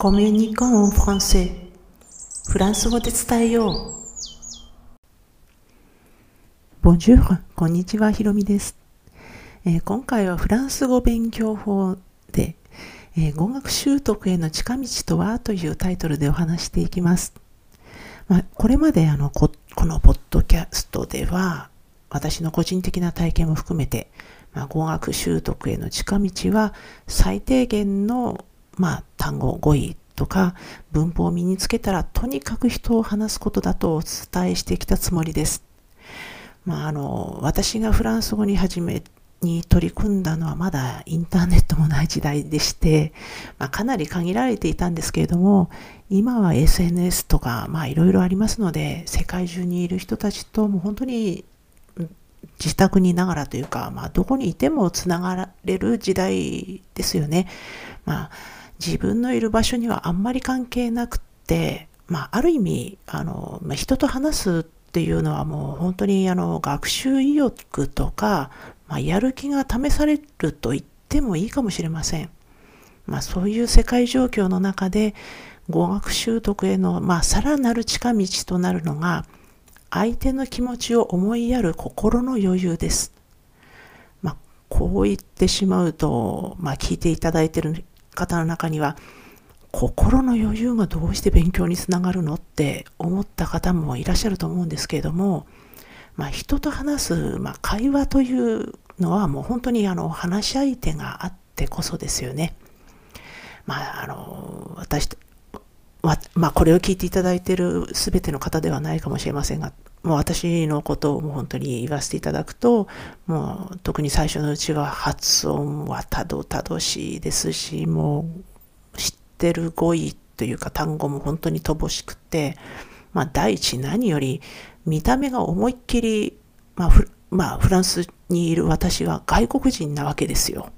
コミュニコンフランセフランス語で伝えよう。ボンジュール、こんにちは、ひろみです、えー、今回はフランス語勉強法で、えー、語学習得への近道とはというタイトルでお話していきます。まあ、これまであのここのポッドキャストでは私の個人的な体験も含めて、まあ、語学習得への近道は最低限のまあ、単語、語彙とか文法を身につけたらとにかく人を話すことだとお伝えしてきたつもりです。まあ、あの、私がフランス語に始め、に取り組んだのはまだインターネットもない時代でして、まあ、かなり限られていたんですけれども、今は SNS とか、いろいろありますので、世界中にいる人たちとも本当に自宅にいながらというか、まあどこにいてもつながれる時代ですよね。まあ自分のいる場所にはあんまり関係なくって、まあ、ある意味、あの、まあ、人と話すっていうのはもう本当にあの、学習意欲とか、まあ、やる気が試されると言ってもいいかもしれません。まあ、そういう世界状況の中で、語学習得への、まあ、さらなる近道となるのが、相手の気持ちを思いやる心の余裕です。まあ、こう言ってしまうと、まあ、聞いていただいている方の中には、心の余裕がどうして勉強につながるのって思った方もいらっしゃると思うんですけれども、まあ、人と話す、まあ、会話というのはもう本当にあの話し相手があってこそですよね。まあ、あの私まあ、これを聞いていただいている全ての方ではないかもしれませんが、もう私のことをもう本当に言わせていただくと、もう特に最初のうちは発音はたどたどしいですし、もう知ってる語彙というか単語も本当に乏しくて、まあ第一何より見た目が思いっきり、まあフまあ、フランスにいる私は外国人なわけですよ。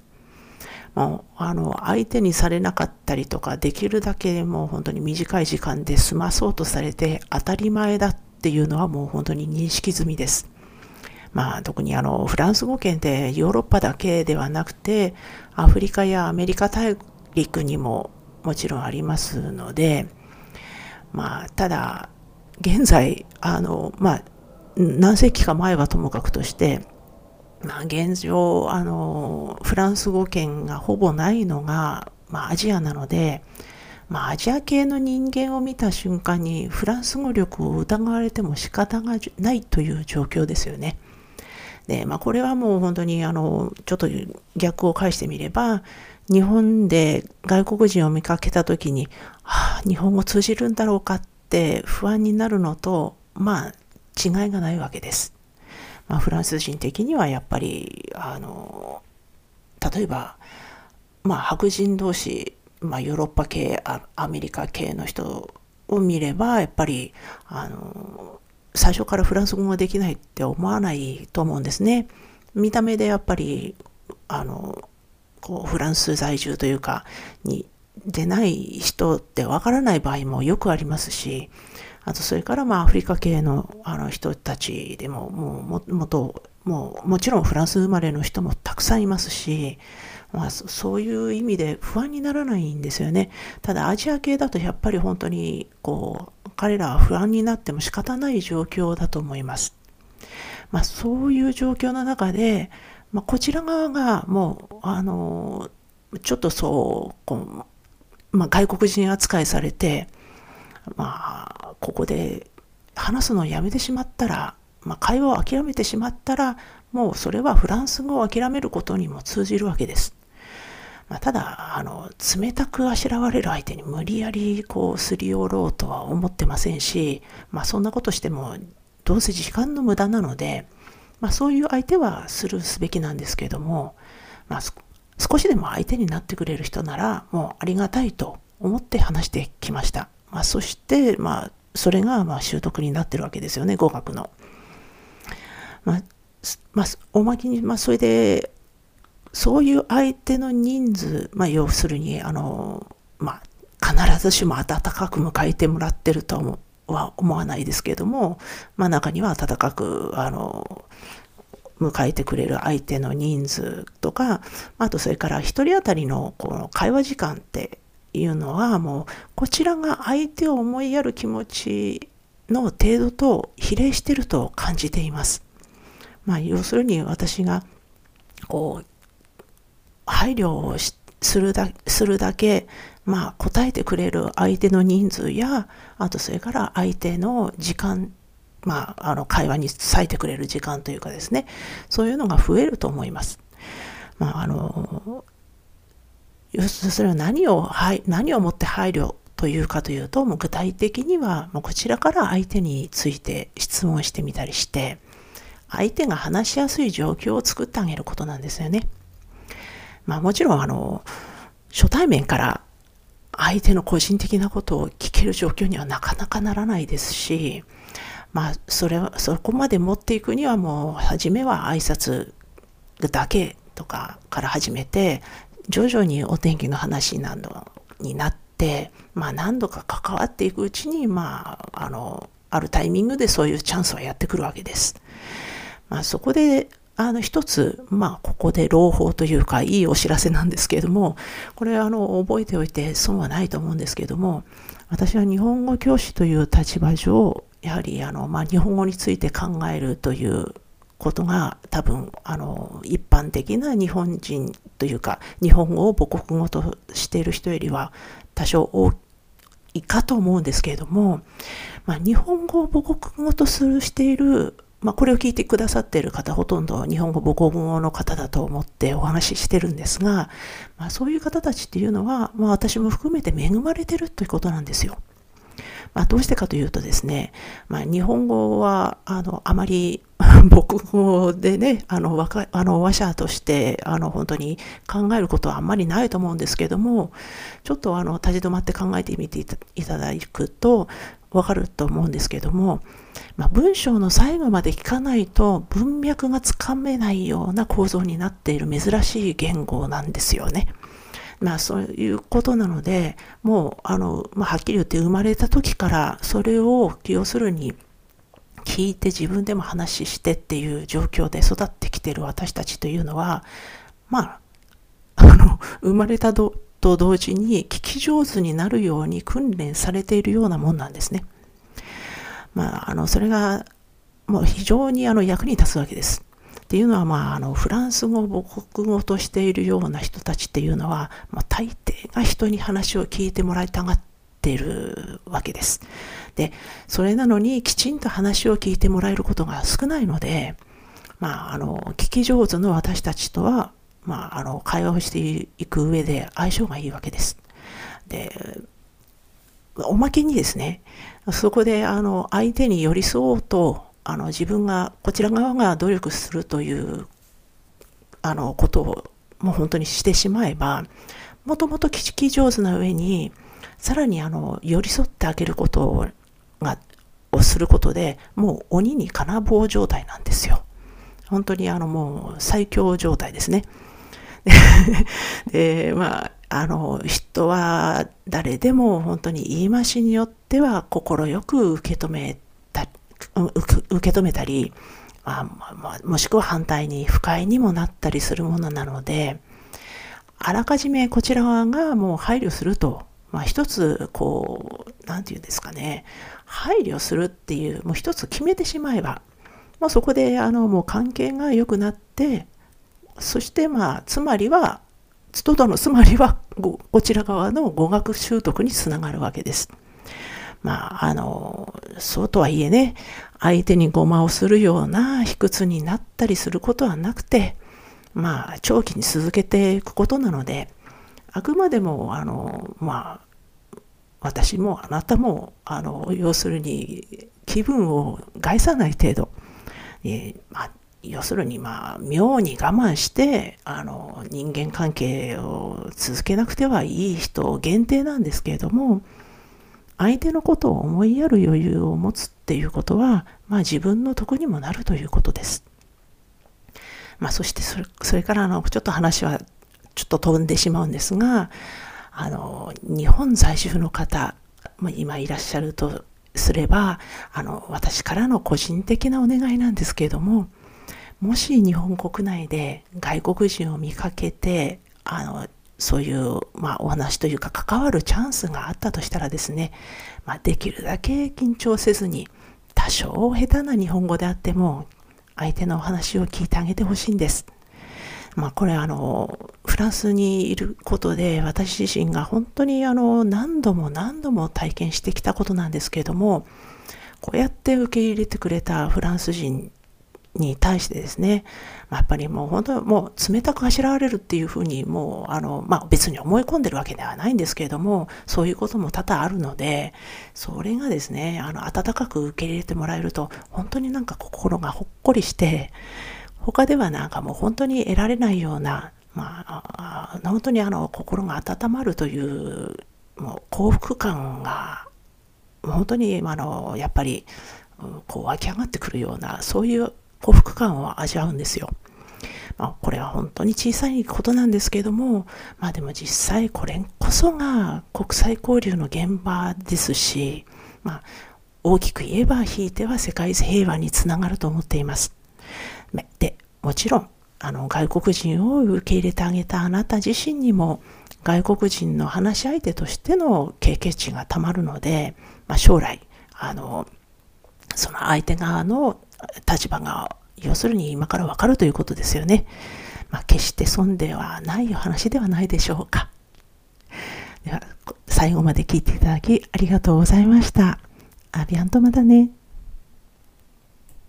もうあの相手にされなかったりとかできるだけもう本当に短い時間で済まそうとされて当たり前だっていうのはもう本当に認識済みです。まあ特にあのフランス語圏ってヨーロッパだけではなくてアフリカやアメリカ大陸にももちろんありますのでまあただ現在あのまあ何世紀か前はともかくとしてまあ、現状、あの、フランス語圏がほぼないのが、まあ、アジアなので、まあ、アジア系の人間を見た瞬間にフランス語力を疑われても仕方がないという状況ですよね。で、まあ、これはもう本当に、あの、ちょっと逆を返してみれば、日本で外国人を見かけたときに、はあ、日本語通じるんだろうかって不安になるのと、まあ、違いがないわけです。まあ、フランス人的にはやっぱりあの例えば、まあ、白人同士、まあ、ヨーロッパ系アメリカ系の人を見ればやっぱりあの最初からフランス語ができないって思わないと思うんですね。見た目でやっぱりあのこうフランス在住というかに出ない人ってわからない場合もよくありますしあとそれからまあアフリカ系のあの人たちでももうもともうもちろんフランス生まれの人もたくさんいますし、まあ、そういう意味で不安にならないんですよね。ただアジア系だとやっぱり本当にこう彼らは不安になっても仕方ない状況だと思います。まあ、そういう状況の中で、まあ、こちら側がもうあのちょっとそうこう、まあ、外国人扱いされてまあ、ここで話すのをやめてしまったら、まあ、会話を諦めてしまったら、もうそれはフランス語を諦めることにも通じるわけです。まあ、ただ、あの、冷たくあしらわれる相手に無理やりこうすり寄ろうとは思ってませんし、まあそんなことしてもどうせ時間の無駄なので、まあそういう相手はスルーすべきなんですけれども、まあ少しでも相手になってくれる人ならもうありがたいと思って話してきました。まあ、そして、まあ、それが、まあ、習得になってるわけですよね、語学の。まあ、まあ、おまけに、まあ、それで、そういう相手の人数、まあ、要するに、あの、まあ、必ずしも温かく迎えてもらってるとは思わないですけれども、まあ、中には温かく、あの、迎えてくれる相手の人数とか、あとそれから一人当たりのこの会話時間っていうのはもうこちらが相手を思いやる気持ちの程度と比例していると感じています。まあ、要するに私がこう配慮をするだするだけ、まあ、答えてくれる相手の人数やあとそれから相手の時間まあ、あの会話に割いてくれる時間というかですねそういうのが増えると思います。まあ、あの要するにそれは何を、はい、何をもって配慮というかというと、もう具体的にはもうこちらから相手について質問してみたりして、相手が話しやすい状況を作ってあげることなんですよね。まあもちろんあの、初対面から相手の個人的なことを聞ける状況にはなかなかならないですし、まあそれは、そこまで持っていくにはもう初めは挨拶だけとかから始めて、徐々にお天気の話などになって、まあ何度か関わっていくうちに、まあ、あの、あるタイミングでそういうチャンスはやってくるわけです。まあそこで、あの一つ、まあここで朗報というかいいお知らせなんですけれども、これあの覚えておいて損はないと思うんですけれども、私は日本語教師という立場上、やはりあの、まあ、日本語について考えるということが多分あの一般的な日本人というか日本語を母国語としている人よりは多少多いかと思うんですけれども、まあ、日本語を母国語とするしている、まあ、これを聞いてくださっている方ほとんど日本語母国語の方だと思ってお話ししてるんですが、まあ、そういう方たちっていうのは、まあ、私も含めて恵まれてるということなんですよ。まあ、どうしてかというとですね、まあ、日本語はあのあまり 母国語でね、あの、かあの話者として、あの、本当に考えることはあんまりないと思うんですけども、ちょっとあの、立ち止まって考えてみていただくと、わかると思うんですけども、まあ、文章の最後まで聞かないと文脈がつかめないような構造になっている珍しい言語なんですよね。まあそういうことなので、もう、あの、まあ、はっきり言って生まれた時からそれを要するに聞いて自分でも話してっていう状況で育ってきてる私たちというのは、まあ、あの、生まれたと同時に聞き上手になるように訓練されているようなもんなんですね。まあ、あの、それが、もう非常にあの役に立つわけです。っていうのは、まあ、あの、フランス語を母国語としているような人たちっていうのは、まあ、大抵が人に話を聞いてもらいたがっているわけです。で、それなのにきちんと話を聞いてもらえることが少ないので、まあ、あの、聞き上手の私たちとは、まあ、あの、会話をしていく上で相性がいいわけです。で、おまけにですね、そこで、あの、相手に寄り添おうと、あの、自分が、こちら側が努力するという、あの、ことを、もう本当にしてしまえば、もともと聞き上手な上に、さらにあの、寄り添ってあげることが、をすることで、もう鬼に金棒状態なんですよ。本当にあのもう最強状態ですね。で、まあ、あの、人は誰でも本当に言い回しによっては快く受け止め、受け止めたり、まあ、まあ、もしくは反対に不快にもなったりするものなので、あらかじめこちら側がもう配慮するとまあ一つ、こう、なんていうんですかね、配慮するっていう、もう一つ決めてしまえば、まあそこで、あの、もう関係が良くなって、そしてまあ、つまりは、つとどのつまりはこちら側の語学習得につながるわけです。まあ、あの、そうとはいえね、相手にごまをするような卑屈になったりすることはなくて、まあ、長期に続けていくことなので、あくまでも、あの、まあ、私もあなたも、あの、要するに気分を害さない程度、えー、まあ、要するに、まあ、妙に我慢して、あの、人間関係を続けなくてはいい人限定なんですけれども、相手のことを思いやる余裕を持つっていうことは、まあ自分の得にもなるということです。まあそしてそれ、それからあの、ちょっと話はちょっと飛んでしまうんですが、あの、日本在住の方、今いらっしゃるとすれば、あの、私からの個人的なお願いなんですけれども、もし日本国内で外国人を見かけて、あの、そういう、まあ、お話というか関わるチャンスがあったとしたらですね、まあ、できるだけ緊張せずに多少下手な日本語であっても相手のお話を聞いてあげてほしいんです。まあ、これあのフランスにいることで私自身が本当にあの何度も何度も体験してきたことなんですけれどもこうやって受け入れてくれたフランス人に対してですね、やっぱりもう本当もう冷たくあしらわれるっていうふうにもうあの、まあ、別に思い込んでるわけではないんですけれどもそういうことも多々あるのでそれがですねあの温かく受け入れてもらえると本当になんか心がほっこりして他ではなんかもう本当に得られないような、まあ、本当にあの心が温まるというもう幸福感が本当にあのやっぱりこう湧き上がってくるようなそういう幸福感を味わうんですよ。まあ、これは本当に小さいことなんですけども、まあでも実際これこそが国際交流の現場ですし、まあ、大きく言えばひいては世界平和につながると思っています。で、もちろん、あの、外国人を受け入れてあげたあなた自身にも、外国人の話し相手としての経験値がたまるので、まあ、将来、あの、その相手側の立場が、要するに今からわかるということですよね。まあ、決して損ではない話ではないでしょうか。では、最後まで聞いていただきありがとうございました。アビアンとまたね。